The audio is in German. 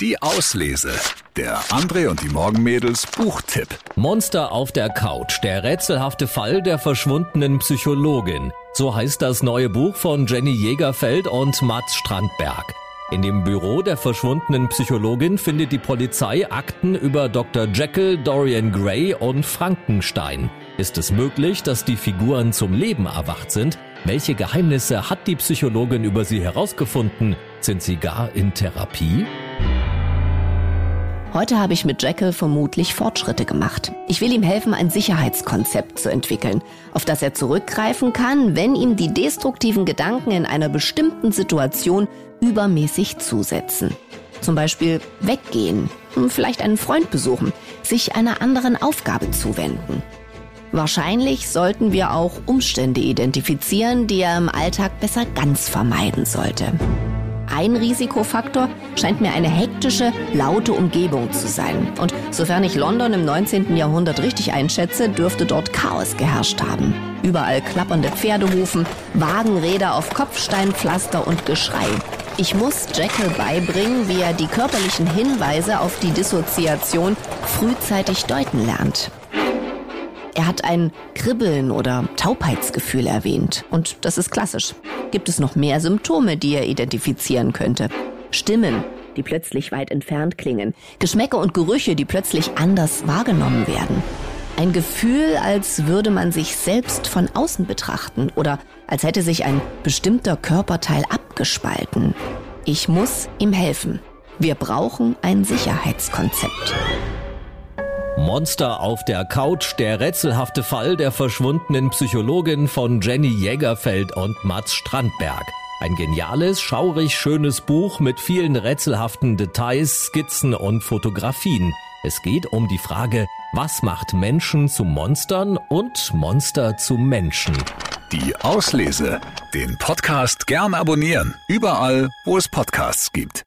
Die Auslese. Der André und die Morgenmädels Buchtipp. Monster auf der Couch. Der rätselhafte Fall der verschwundenen Psychologin. So heißt das neue Buch von Jenny Jägerfeld und Mats Strandberg. In dem Büro der verschwundenen Psychologin findet die Polizei Akten über Dr. Jekyll, Dorian Gray und Frankenstein. Ist es möglich, dass die Figuren zum Leben erwacht sind? Welche Geheimnisse hat die Psychologin über sie herausgefunden? Sind sie gar in Therapie? Heute habe ich mit Jekyll vermutlich Fortschritte gemacht. Ich will ihm helfen, ein Sicherheitskonzept zu entwickeln, auf das er zurückgreifen kann, wenn ihm die destruktiven Gedanken in einer bestimmten Situation übermäßig zusetzen. Zum Beispiel weggehen, vielleicht einen Freund besuchen, sich einer anderen Aufgabe zuwenden. Wahrscheinlich sollten wir auch Umstände identifizieren, die er im Alltag besser ganz vermeiden sollte. Ein Risikofaktor scheint mir eine hektische, laute Umgebung zu sein. Und sofern ich London im 19. Jahrhundert richtig einschätze, dürfte dort Chaos geherrscht haben. Überall klappernde Pferdehufen, Wagenräder auf Kopfsteinpflaster und Geschrei. Ich muss Jekyll beibringen, wie er die körperlichen Hinweise auf die Dissoziation frühzeitig deuten lernt. Er hat ein Kribbeln oder Taubheitsgefühl erwähnt. Und das ist klassisch. Gibt es noch mehr Symptome, die er identifizieren könnte? Stimmen, die plötzlich weit entfernt klingen. Geschmäcke und Gerüche, die plötzlich anders wahrgenommen werden. Ein Gefühl, als würde man sich selbst von außen betrachten oder als hätte sich ein bestimmter Körperteil abgespalten. Ich muss ihm helfen. Wir brauchen ein Sicherheitskonzept. Monster auf der Couch, der rätselhafte Fall der verschwundenen Psychologin von Jenny Jägerfeld und Mats Strandberg. Ein geniales, schaurig schönes Buch mit vielen rätselhaften Details, Skizzen und Fotografien. Es geht um die Frage, was macht Menschen zu Monstern und Monster zu Menschen. Die Auslese. Den Podcast gern abonnieren. Überall, wo es Podcasts gibt.